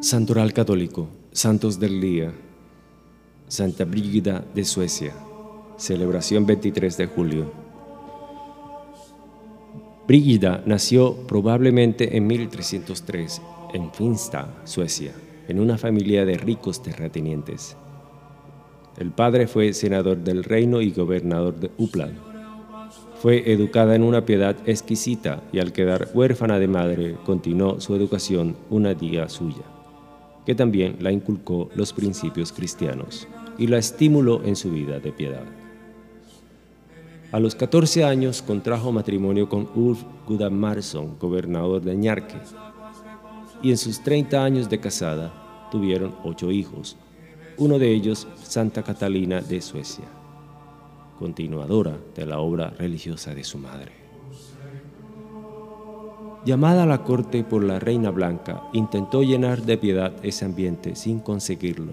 Santoral Católico, Santos del Día, Santa Brígida de Suecia, celebración 23 de julio. Brígida nació probablemente en 1303 en Finsta, Suecia, en una familia de ricos terratenientes. El padre fue senador del reino y gobernador de Uppland. Fue educada en una piedad exquisita y al quedar huérfana de madre continuó su educación una tía suya que también la inculcó los principios cristianos y la estimuló en su vida de piedad. A los 14 años contrajo matrimonio con Ulf Gudamarsson, gobernador de Ñarque, y en sus 30 años de casada tuvieron ocho hijos, uno de ellos Santa Catalina de Suecia, continuadora de la obra religiosa de su madre. Llamada a la corte por la Reina Blanca, intentó llenar de piedad ese ambiente sin conseguirlo.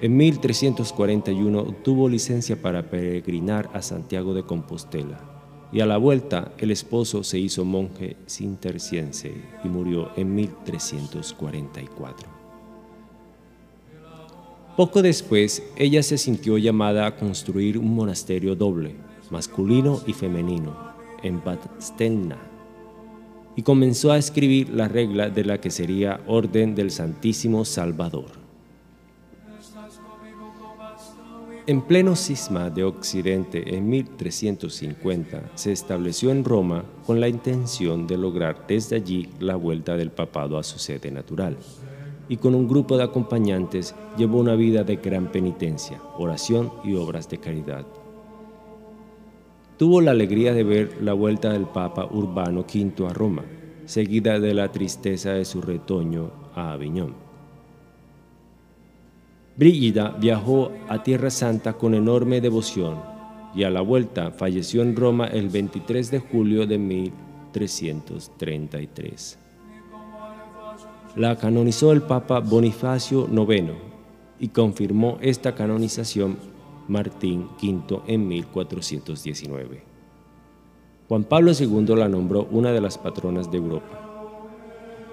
En 1341 obtuvo licencia para peregrinar a Santiago de Compostela y a la vuelta el esposo se hizo monje cinterciense y murió en 1344. Poco después, ella se sintió llamada a construir un monasterio doble, masculino y femenino, en Bad Stenna, y comenzó a escribir la regla de la que sería Orden del Santísimo Salvador. En pleno cisma de Occidente en 1350 se estableció en Roma con la intención de lograr desde allí la vuelta del papado a su sede natural y con un grupo de acompañantes llevó una vida de gran penitencia, oración y obras de caridad. Tuvo la alegría de ver la vuelta del Papa Urbano V a Roma, seguida de la tristeza de su retoño a Aviñón. Brígida viajó a Tierra Santa con enorme devoción y a la vuelta falleció en Roma el 23 de julio de 1333. La canonizó el Papa Bonifacio IX y confirmó esta canonización Martín V en 1419. Juan Pablo II la nombró una de las patronas de Europa.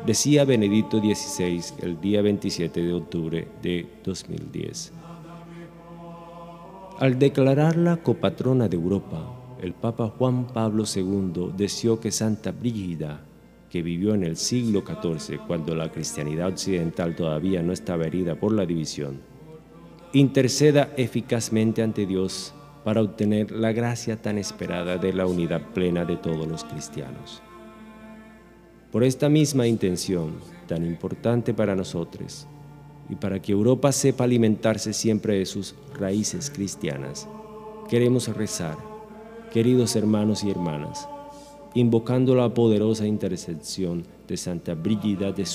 Decía Benedicto XVI el día 27 de octubre de 2010. Al declararla copatrona de Europa, el Papa Juan Pablo II deseó que Santa Brígida, que vivió en el siglo XIV cuando la cristianidad occidental todavía no estaba herida por la división, interceda eficazmente ante Dios para obtener la gracia tan esperada de la unidad plena de todos los cristianos. Por esta misma intención, tan importante para nosotros, y para que Europa sepa alimentarse siempre de sus raíces cristianas, queremos rezar, queridos hermanos y hermanas, invocando la poderosa intercesión de Santa Brígida de Suecia,